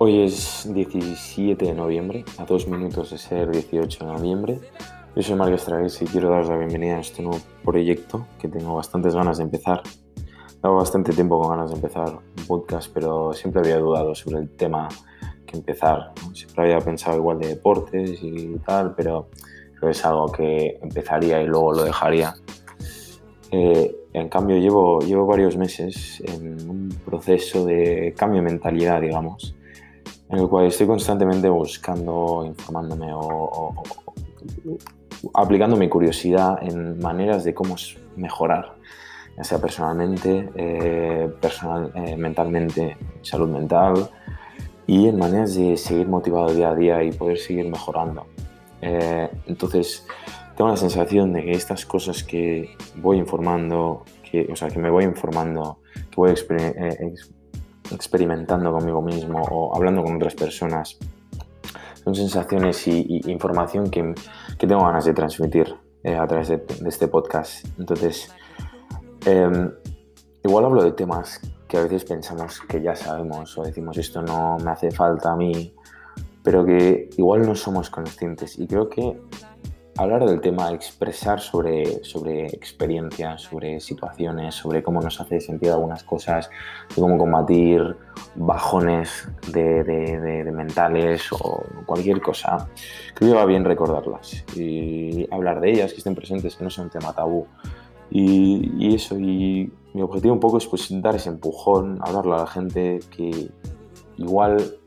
Hoy es 17 de noviembre, a dos minutos de ser 18 de noviembre. Yo soy Marc Estragues y quiero daros la bienvenida a este nuevo proyecto que tengo bastantes ganas de empezar. Llevo bastante tiempo con ganas de empezar un podcast, pero siempre había dudado sobre el tema que empezar. Siempre había pensado igual de deportes y tal, pero creo es algo que empezaría y luego lo dejaría. Eh, en cambio, llevo, llevo varios meses en un proceso de cambio de mentalidad, digamos en el cual estoy constantemente buscando, informándome o, aplicando mi curiosidad en maneras de cómo mejorar, ya sea personalmente, eh, personal, eh, mentalmente, salud mental, y en maneras de seguir motivado día a día y poder seguir mejorando. Eh, entonces, tengo la sensación de que estas cosas que voy informando, que, o sea, que me voy informando, que voy experimentando conmigo mismo o hablando con otras personas. Son sensaciones y, información que, que, tengo ganas de transmitir eh, a través de, este podcast. Entonces, em, igual hablo de temas que a veces pensamos que ya sabemos o decimos esto no me hace falta a mí, pero que igual no somos conscientes. Y creo que hablar del tema, expresar sobre, sobre experiencias, sobre situaciones, sobre cómo nos hace sentir algunas cosas, de cómo combatir bajones de, mentales o cualquier cosa, creo que va bien recordarlas y hablar de ellas, que estén presentes, que no sea un tema tabú. Y, eso, y mi objetivo un poco es pues, dar ese empujón, hablarle a la gente que igual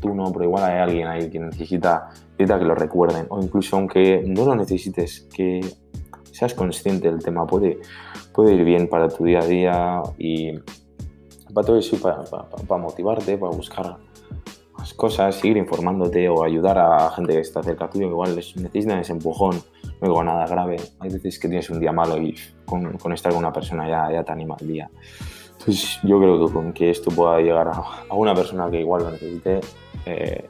tú no, pero igual hay alguien ahí que necesita que lo recuerden, o incluso aunque no lo necesites, que seas consciente del tema, puede, puede ir bien para tu día a día y para todo eso, para, para, motivarte, para buscar más cosas, seguir informándote o ayudar a gente que está cerca tuyo, igual necesitan ese empujón, no digo nada grave. Hay veces que tienes un día malo y con, con estar con una persona ya, ya te anima el día. Entonces yo creo que con que esto pueda llegar a, una persona que igual lo necesite, eh,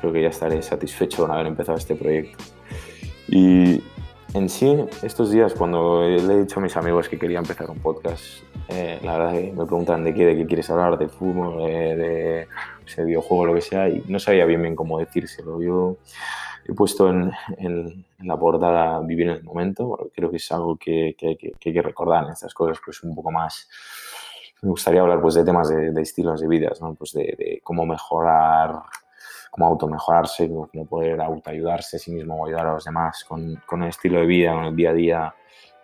creo que ya estaré satisfecho con haber empezado este proyecto. Y en sí, estos días cuando le he dicho a mis amigos que quería empezar un podcast, eh, la verdad que me preguntan de qué, de qué quieres hablar, de fútbol, de, de videojuego, lo que sea, y no sabía bien bien cómo decírselo. Yo he puesto en, en, la portada vivir en el momento, creo que es algo que, que, que, hay que recordar en estas cosas, pues un poco más me gustaría hablar pues de temas de, de estilos de vida, ¿no? pues de, de, cómo mejorar cómo automejorarse, cómo poder autoayudarse a sí mismo o ayudar a los demás con, con, el estilo de vida, con el día a día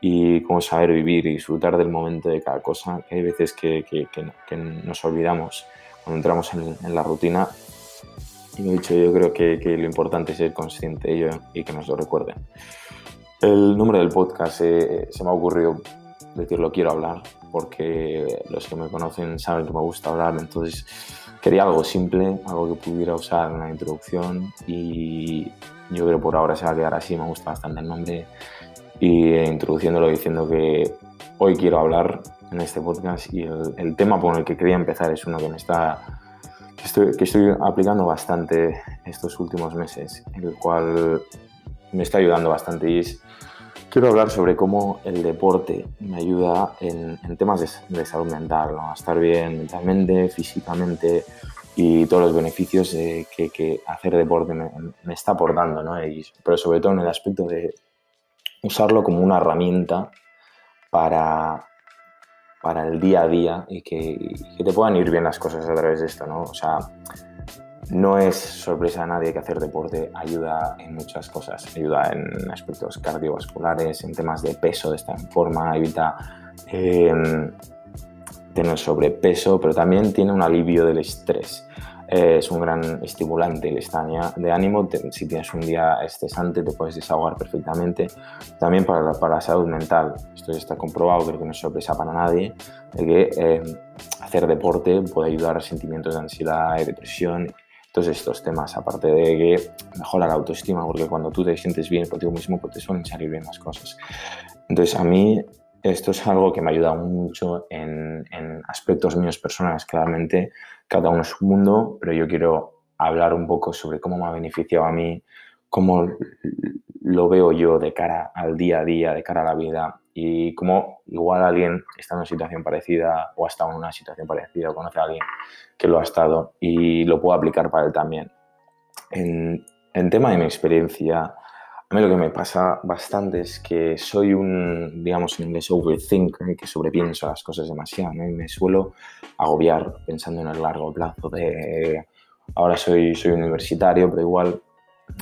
y cómo saber vivir y disfrutar del momento de cada cosa, que hay veces que, que, que nos olvidamos cuando entramos en, en, la rutina. Y lo dicho, yo creo que, lo importante es ser consciente de ello y que nos lo recuerden. El nombre del podcast eh, se me ha ocurrido decirlo quiero hablar, porque los que me conocen saben que me gusta hablar, entonces Quería algo simple, algo que pudiera usar en la introducción y yo creo por ahora se va a quedar así, me gusta bastante el nombre. Y introduciéndolo diciendo que hoy quiero hablar en este podcast y el, tema por el que quería empezar es uno que me está que estoy, que estoy aplicando bastante estos últimos meses, el cual me está ayudando bastante y es Quiero hablar sobre cómo el deporte me ayuda en, temas de, salud mental, a estar bien mentalmente, físicamente y todos los beneficios que, hacer deporte me, está aportando, ¿no? pero sobre todo en el aspecto de usarlo como una herramienta para, para el día a día y que, y que, te puedan ir bien las cosas a través de esto, ¿no? O sea, no es sorpresa a nadie que hacer deporte ayuda en muchas cosas. Ayuda en aspectos cardiovasculares, en temas de peso, de estar en forma, evita em, tener sobrepeso, pero también tiene un alivio del estrés. Eh, es un gran estimulante el estado de ánimo. si tienes un día estresante, te puedes desahogar perfectamente. También para la, salud mental. Esto ya está comprobado, creo que no es sorpresa para nadie, que em, hacer deporte puede ayudar a sentimientos de ansiedad y depresión todos estos temas, aparte de que mejora la autoestima, porque cuando tú te sientes bien contigo mismo, pues te suelen salir bien las cosas. Entonces, a mí esto es algo que me ha ayudado mucho en, en aspectos míos personales. Claramente, cada uno es un mundo, pero yo quiero hablar un poco sobre cómo me ha beneficiado a mí, cómo lo veo yo de cara al día a día, de cara a la vida y cómo igual alguien está en una situación parecida o ha estado en una situación parecida o conoce a alguien que lo ha estado y lo puedo aplicar para él también. En, en tema de mi experiencia, a mí lo que me pasa bastante es que soy un, digamos en inglés, overthinker, que sobrepienso las cosas demasiado, ¿no? Y me suelo agobiar pensando en el largo plazo de... Ahora soy, soy universitario, pero igual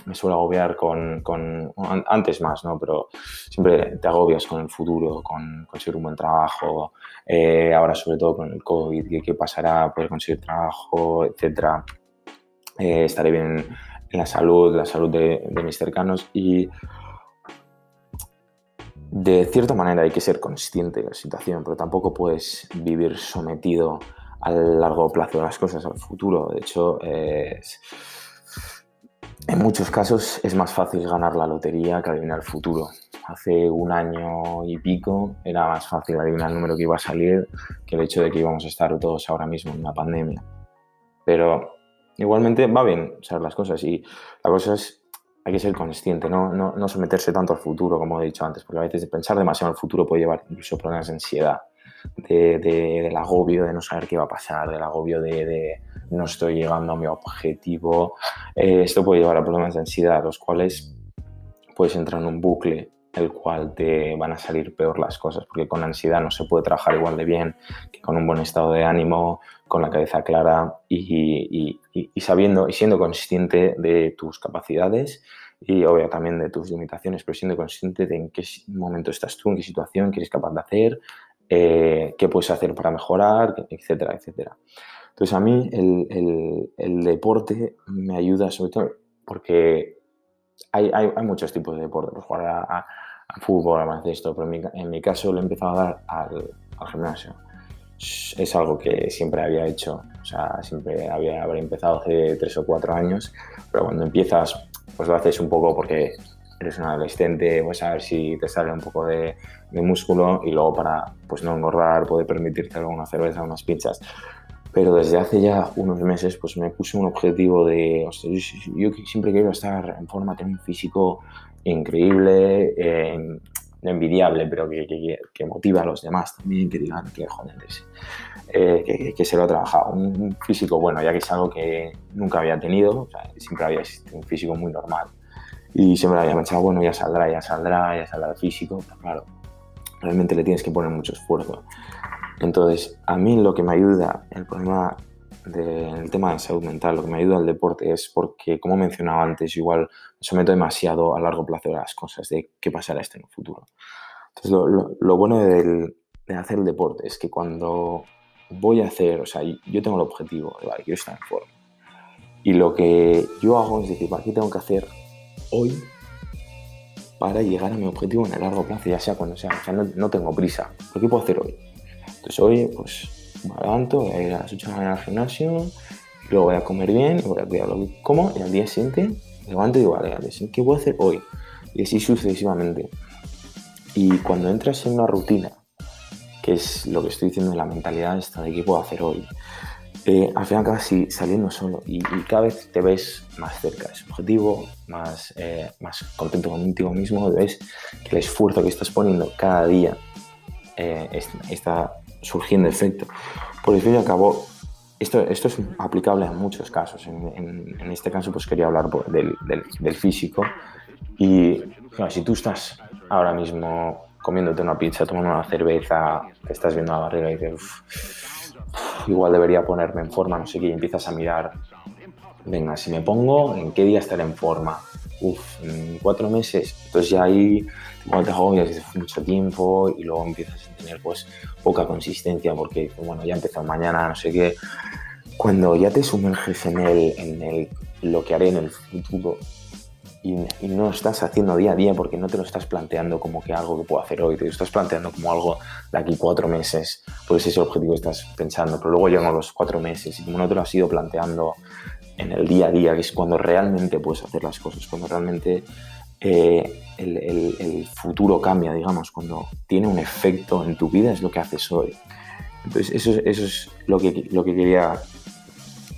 me suelo agobiar con, con, antes más, ¿no? Pero siempre te agobias con el futuro, con conseguir un buen trabajo, eh, ahora sobre todo con el COVID, qué, pasará, poder conseguir trabajo, etcétera. Eh, estaré bien en la salud, la salud de, de mis cercanos y de cierta manera hay que ser consciente de la situación, pero tampoco puedes vivir sometido al largo plazo de las cosas, al futuro. De hecho, es en muchos casos es más fácil ganar la lotería que adivinar el futuro. Hace un año y pico era más fácil adivinar el número que iba a salir que el hecho de que íbamos a estar todos ahora mismo en una pandemia. Pero igualmente va bien saber las cosas y la cosa es, hay que ser consciente, no, no, no someterse tanto al futuro, como he dicho antes, porque a veces pensar demasiado en el futuro puede llevar incluso problemas de ansiedad, de, del agobio de no saber qué va a pasar, del agobio de no estoy llegando a mi objetivo. Eh, esto puede llevar a problemas de ansiedad, los cuales puedes entrar en un bucle el cual te van a salir peor las cosas, porque con ansiedad no se puede trabajar igual de bien que con un buen estado de ánimo, con la cabeza clara y, sabiendo y siendo consciente de tus capacidades y obvio también de tus limitaciones, pero siendo consciente de en qué momento estás tú, en qué situación, qué eres capaz de hacer, eh, qué puedes hacer para mejorar, etcétera, etcétera. Entonces a mí el, deporte me ayuda sobre todo porque hay, muchos tipos de deporte, pues jugar a, fútbol, a baloncesto, pero en mi, caso lo he empezado a dar al, gimnasio. Es algo que siempre había hecho, o sea, siempre había empezado hace tres o cuatro años, pero cuando empiezas, pues lo haces un poco porque eres un adolescente, pues a ver si te sale un poco de, de músculo y luego para pues no engordar, poder permitirte alguna cerveza, unas pizzas pero desde hace ya unos meses pues me puse un objetivo de, yo, siempre quiero estar en forma, tener un físico increíble, eh, envidiable, pero que, que, motiva a los demás también, que digan que joder, eh, que, se lo ha trabajado. Un, físico bueno, ya que es algo que nunca había tenido, siempre había existido un físico muy normal. Y siempre había pensado, bueno, ya saldrá, ya saldrá, ya saldrá el físico, pero claro, realmente le tienes que poner mucho esfuerzo. Entonces, a mí lo que me ayuda, el problema del tema de salud mental, lo que me ayuda al deporte es porque, como mencionaba antes, igual me someto demasiado a largo plazo de las cosas, de qué pasará esto en el futuro. Entonces, lo, bueno de hacer el deporte es que cuando voy a hacer, o sea, yo tengo el objetivo de, vale, quiero estar en forma. Y lo que yo hago es decir, ¿qué tengo que hacer hoy para llegar a mi objetivo en el largo plazo, ya sea cuando sea? O sea, no, no tengo prisa. ¿Pero qué puedo hacer hoy? Entonces hoy pues me levanto, voy a ir a las 8 de la mañana al gimnasio, luego voy a comer bien, y voy a cuidar lo que como y al día siguiente me levanto y digo, vale, ¿qué voy a hacer hoy? Y así sucesivamente. Y cuando entras en una rutina, que es lo que estoy diciendo de la mentalidad esta de qué puedo hacer hoy, eh, al final acabas saliendo solo y, cada vez te ves más cerca de ese objetivo, más, eh, más contento contigo mismo, ves que el esfuerzo que estás poniendo cada día eh, está surgiendo efecto. Por fin y al cabo, esto, esto es aplicable a muchos casos. En, este caso, pues quería hablar del, del, físico. Y si tú estás ahora mismo comiéndote una pizza, tomando una cerveza, te estás viendo la barriga y dices, igual debería ponerme en forma, no sé qué, y empiezas a mirar, venga, si me pongo, ¿en qué día estaré en forma? Uf, en cuatro meses. Entonces ya ahí cuando te agobias hace mucho tiempo y luego empiezas a tener pues poca consistencia porque bueno, ya empezó mañana, no sé qué. Cuando ya te sumerges en, el, en el, lo que haré en el futuro y, no estás haciendo día a día porque no te lo estás planteando como que algo que puedo hacer hoy, te lo estás planteando como algo de aquí cuatro meses, pues ese objetivo que estás pensando, pero luego llegan los cuatro meses y como no te lo has ido planteando en el día a día, que es cuando realmente puedes hacer las cosas, cuando realmente eh, el, futuro cambia, digamos, cuando tiene un efecto en tu vida es lo que haces hoy. Entonces, eso, eso es lo que, lo que quería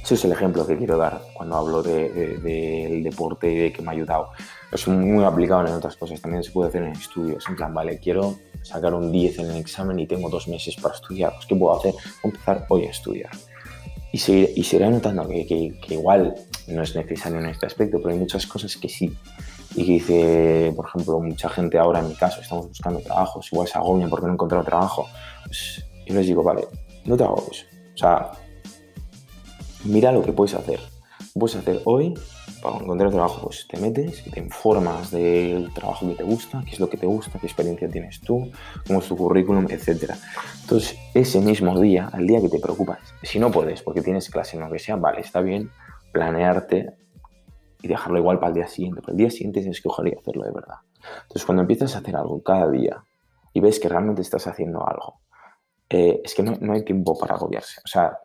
ese es el ejemplo que quiero dar cuando hablo del de, deporte y de que me ha ayudado. Es muy aplicado en otras cosas, también se puede hacer en estudios. En plan, vale, quiero sacar un 10 en el examen y tengo dos meses para estudiar. Pues, ¿Qué puedo hacer? Empezar hoy a estudiar. Y, seguir, y seguiré notando que, que, igual no es necesario en este aspecto, pero hay muchas cosas que sí. Y que dice, por ejemplo, mucha gente ahora, en mi caso, estamos buscando trabajos, igual se agobian porque no he encontrado trabajo. Pues yo les digo, vale, no te eso. O sea, mira lo que puedes hacer. Puedes hacer hoy para encontrar trabajo, pues te metes y te informas del trabajo que te gusta, qué es lo que te gusta, qué experiencia tienes tú, cómo es tu currículum, etc. Entonces, ese mismo día, al día que te preocupas, si no puedes porque tienes clase en lo que sea, vale, está bien planearte y dejarlo igual para el día siguiente. Pero el día siguiente tienes que ojalá hacerlo de verdad. Entonces, cuando empiezas a hacer algo cada día y ves que realmente estás haciendo algo, eh, es que no, no hay tiempo para agobiarse. O sea,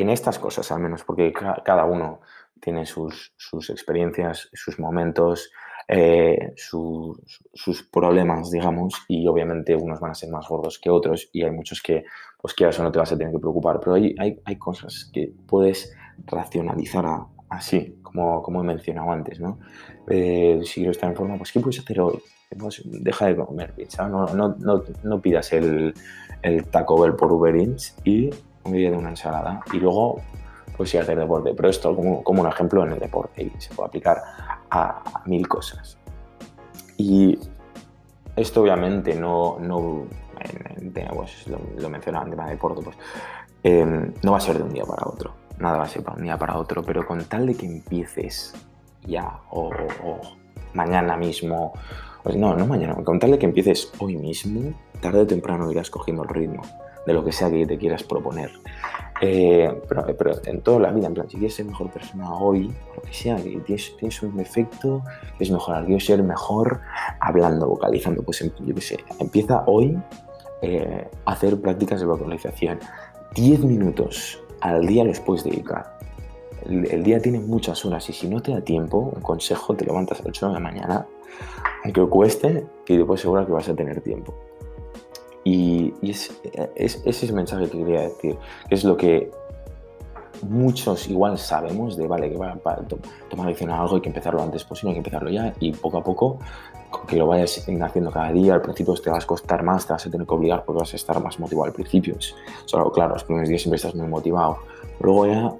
en estas cosas al menos, porque cada uno tiene sus, experiencias, sus momentos, eh, sus problemas, digamos, y obviamente unos van a ser más gordos que otros y hay muchos que, pues que eso no te vas a tener que preocupar, pero hay, hay, cosas que puedes racionalizar así, como, como he mencionado antes, ¿no? Eh, si quiero estar en forma, pues ¿qué puedes hacer hoy? Pues, deja de comer pizza, no, no, no, no pidas el, el Taco Bell por Uber Eats y un día de una ensalada y luego pues sí hacer deporte. Pero esto como, como un ejemplo en el deporte y se puede aplicar a, mil cosas. Y esto obviamente no, no pues, lo, lo, mencionaba en tema de deporte, pues em, no va a ser de un día para otro. Nada va a ser de un día para otro, pero con tal de que empieces ya o, mañana mismo, pues no, no mañana, con tal de que empieces hoy mismo, tarde o temprano irás cogiendo el ritmo de lo que sea que te quieras proponer. Eh, pero, pero, en toda la vida, en plan, si quieres ser mejor persona hoy, lo que sea, que tienes, un defecto, quieres mejorar, quieres ser mejor hablando, vocalizando, pues em, yo qué sé, empieza hoy eh, a hacer prácticas de vocalización. 10 minutos al día los puedes dedicar. El, día tiene muchas horas y si no te da tiempo, un consejo, te levantas a las 8 de la mañana, aunque cueste, y te puedo asegurar que vas a tener tiempo. Y, es, ese es el mensaje que quería decir, que es lo que muchos igual sabemos de, vale, que para, tomar acción a algo hay que empezarlo antes posible, hay que empezarlo ya y poco a poco, que lo vayas haciendo cada día, al principio te vas a costar más, te vas a tener que obligar porque vas a estar más motivado al principio. Solo, claro, los primeros días siempre estás muy motivado. Luego ya,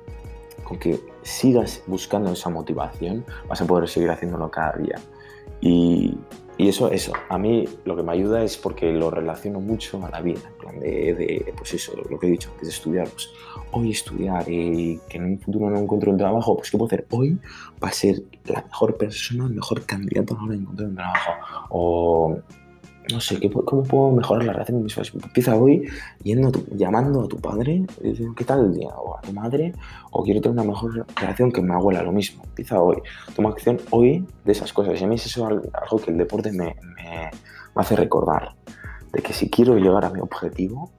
con que sigas buscando esa motivación, vas a poder seguir haciéndolo cada día. Y, y eso, eso, a mí lo que me ayuda es porque lo relaciono mucho a la vida, en plan de, pues eso, lo que he dicho antes de estudiar, pues hoy estudiar y que en un futuro no encuentro un trabajo, pues ¿qué puedo hacer? Hoy va a ser la mejor persona, el mejor candidato a la hora de encontrar un trabajo. O no sé, ¿cómo puedo mejorar la relación con mis padres? Empieza hoy yendo llamando a tu padre, ¿qué tal el día? O a tu madre, o quiero tener una mejor relación que mi abuela, lo mismo. Empieza hoy. Toma acción hoy de esas cosas. Y a mí es eso algo que el deporte me, me, hace recordar. De que si quiero llegar a mi objetivo,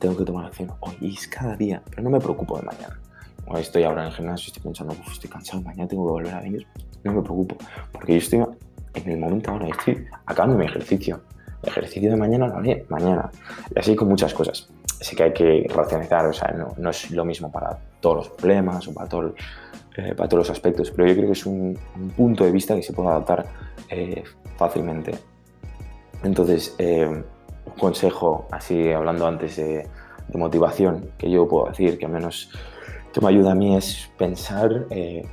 tengo que tomar acción hoy. Y es cada día. Pero no me preocupo de mañana. Hoy estoy ahora en el gimnasio, estoy pensando, estoy cansado, mañana tengo que volver a venir. No me preocupo. Porque yo estoy en el momento ahora estoy acabando mi ejercicio. El ejercicio de mañana lo haré mañana. Y así con muchas cosas. Así que hay que racionalizar, o sea, no, es lo mismo para todos los problemas o para, eh, todos los aspectos, pero yo creo que es un, punto de vista que se puede adaptar eh, fácilmente. Entonces, eh, un consejo, así hablando antes de, de, motivación, que yo puedo decir, que al menos que me ayuda a mí es pensar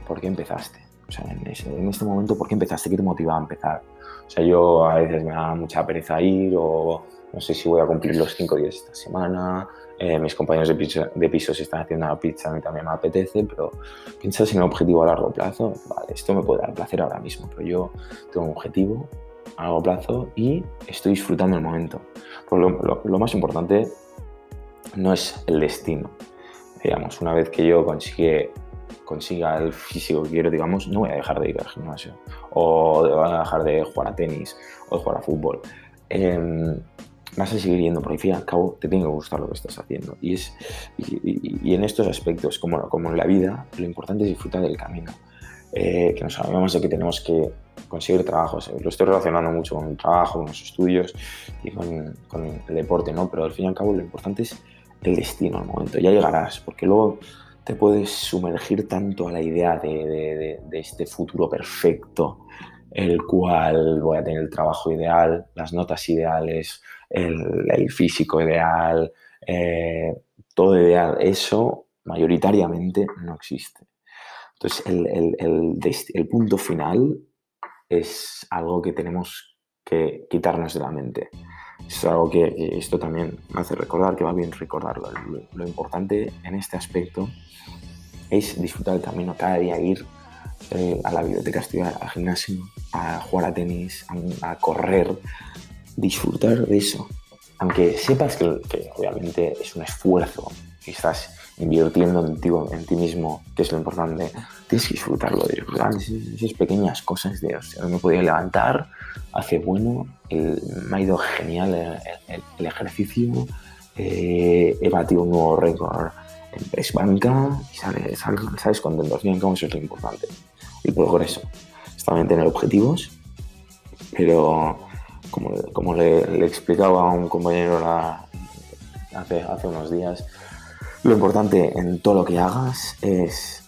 por qué empezaste. O sea, en, este momento, ¿por qué empezaste? ¿Qué te motivaba a empezar? O sea, yo a veces me da mucha pereza ir o no sé si voy a cumplir los cinco días esta semana. Eh, mis compañeros de piso, de piso se están haciendo una pizza, a mí también me apetece, pero piensas en un objetivo a largo plazo. Vale, esto me puede dar placer ahora mismo, pero yo tengo un objetivo a largo plazo y estoy disfrutando el momento. Lo, lo, más importante no es el destino. Digamos, una vez que yo consigue consiga el físico que quiero, digamos, no voy a dejar de ir al gimnasio o voy a dejar de jugar a tenis o de jugar a fútbol. Em, vas a seguir yendo porque al fin y al cabo te tiene que gustar lo que estás haciendo. Y, es, y, en estos aspectos, como, como en la vida, lo importante es disfrutar del camino. Eh, que nos sabemos de que tenemos que conseguir trabajos. Lo estoy relacionando mucho con el trabajo, con los estudios y con, con, el deporte, ¿no? Pero al fin y al cabo lo importante es el destino, al momento. Ya llegarás, porque luego te puedes sumergir tanto a la idea de, este futuro perfecto, el cual voy a tener el trabajo ideal, las notas ideales, el, físico ideal, eh, todo ideal. Eso mayoritariamente no existe. Entonces, el, punto final es algo que tenemos que quitarnos de la mente. Es algo que, esto también me hace recordar, que va bien recordarlo. Lo, importante en este aspecto es disfrutar el camino cada día, ir eh, a la biblioteca, estudiar, al gimnasio, a jugar a tenis, a, correr, disfrutar de eso. Aunque sepas que, obviamente es un esfuerzo estás invirtiendo en ti, en ti mismo, que es lo importante, tienes que disfrutarlo, de disfrutar esas, pequeñas cosas de, o sea, me podía levantar, hace bueno, me ha ido genial el, ejercicio, eh, he batido un nuevo récord en press banca, y sabes, sabes cuando en 2000 eso es lo importante, el progreso. Está bien tener objetivos, pero como, como le, explicaba a un compañero hace, hace unos días, lo importante en todo lo que hagas es,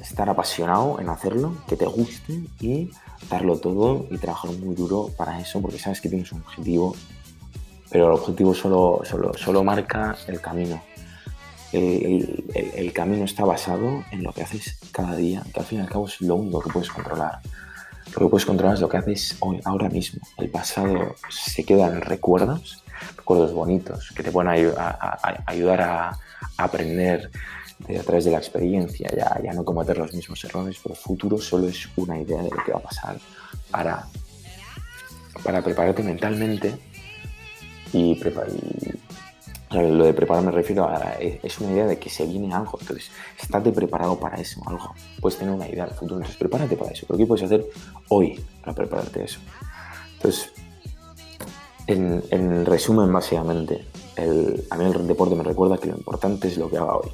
estar apasionado en hacerlo, que te guste y darlo todo y trabajar muy duro para eso porque sabes que tienes un objetivo, pero el objetivo solo, solo, solo marca el camino. El, camino está basado en lo que haces cada día, que al fin y al cabo es lo único que puedes controlar. Lo que puedes controlar es lo que haces hoy, ahora mismo. El pasado se queda en recuerdos recuerdos bonitos que te pueden ayudar a, aprender a través de la experiencia, ya, ya no cometer los mismos errores, pero el futuro solo es una idea de lo que va a pasar para, para prepararte mentalmente y, lo de preparar me refiero a es una idea de que se viene algo, entonces estate preparado para eso, algo, puedes tener una idea del futuro, entonces prepárate para eso, pero ¿qué puedes hacer hoy para prepararte eso? Entonces, en, resumen, básicamente, a mí el deporte me recuerda que lo importante es lo que haga hoy.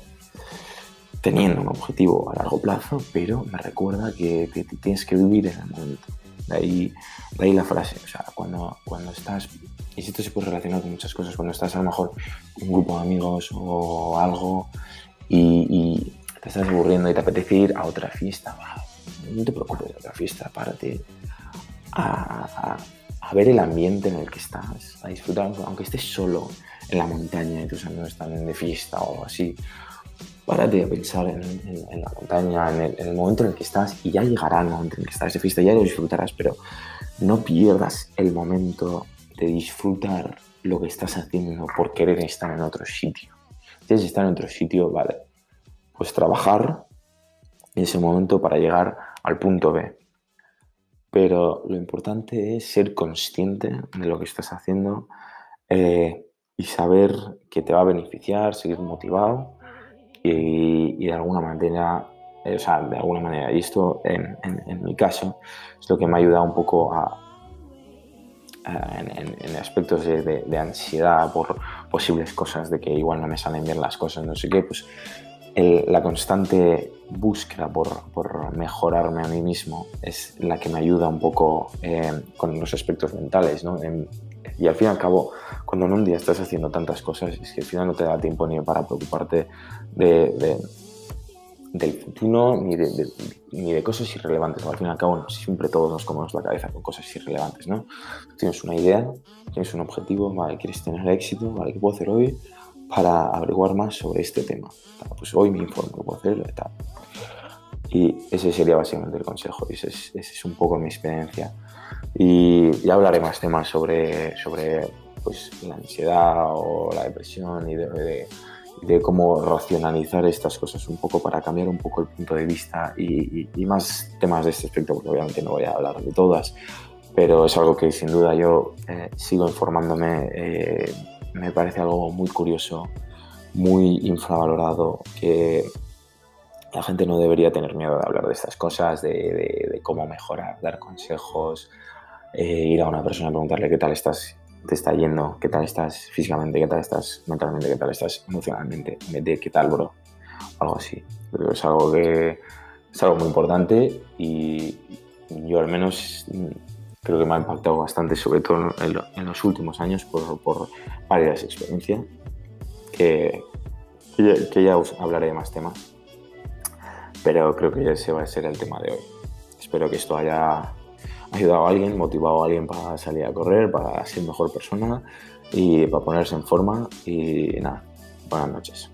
Teniendo un objetivo a largo plazo, pero me recuerda que, tienes que vivir en el momento. De ahí, ahí la frase, o sea, cuando, cuando estás, y esto se puede relacionar con muchas cosas, cuando estás a lo mejor con un grupo de amigos o algo y, te estás aburriendo y te apetece ir a otra fiesta, no te preocupes de otra fiesta, párate a, a ver el ambiente en el que estás, a disfrutar, aunque estés solo en la montaña y tus amigos están de fiesta o así. Párate a pensar en, la montaña, en el, momento en el que estás y ya llegará el momento en el que estás de fiesta, ya lo disfrutarás, pero no pierdas el momento de disfrutar lo que estás haciendo por querer estar en otro sitio. Quieres estar en otro sitio, vale, pues trabajar en ese momento para llegar al punto B pero lo importante es ser consciente de lo que estás haciendo eh, y saber que te va a beneficiar, seguir motivado y, de alguna manera, eh, o sea, de alguna manera, y esto en, mi caso es lo que me ha ayudado un poco a, en, aspectos de, de, ansiedad por posibles cosas, de que igual no me salen bien las cosas, no sé qué, pues la constante búsqueda por, mejorarme a mí mismo es la que me ayuda un poco eh, con los aspectos mentales, ¿no? y al fin y al cabo, cuando en un día estás haciendo tantas cosas, es que al final no te da tiempo ni para preocuparte de, del futuro ni de, ni de cosas irrelevantes. Al fin y al cabo, siempre todos nos comemos la cabeza con cosas irrelevantes, ¿no? tienes una idea, tienes un objetivo, vale, quieres tener éxito, vale, ¿qué puedo hacer hoy? Para averiguar más sobre este tema. Pues hoy me informo, puedo hacer, tal. Y ese sería básicamente el consejo, ese es, ese es un poco mi experiencia. Y ya hablaré más temas sobre, sobre pues, la ansiedad o la depresión y de, de, cómo racionalizar estas cosas un poco para cambiar un poco el punto de vista y, y, más temas de este aspecto, porque obviamente no voy a hablar de todas, pero es algo que sin duda yo eh, sigo informándome. Eh, me parece algo muy curioso, muy infravalorado, que la gente no debería tener miedo de hablar de estas cosas, de, cómo mejorar, dar consejos, eh, ir a una persona a preguntarle qué tal estás, te está yendo, qué tal estás físicamente, qué tal estás mentalmente, qué tal estás emocionalmente, de qué tal, bro, algo así. Que es algo que es algo muy importante y yo al menos creo que me ha impactado bastante, sobre todo en, los últimos años, por, por varias experiencias que, que ya, os hablaré de más temas. Pero creo que ese va a ser el tema de hoy. Espero que esto haya ayudado a alguien, motivado a alguien para salir a correr, para ser mejor persona y para ponerse en forma. Y nada, buenas noches.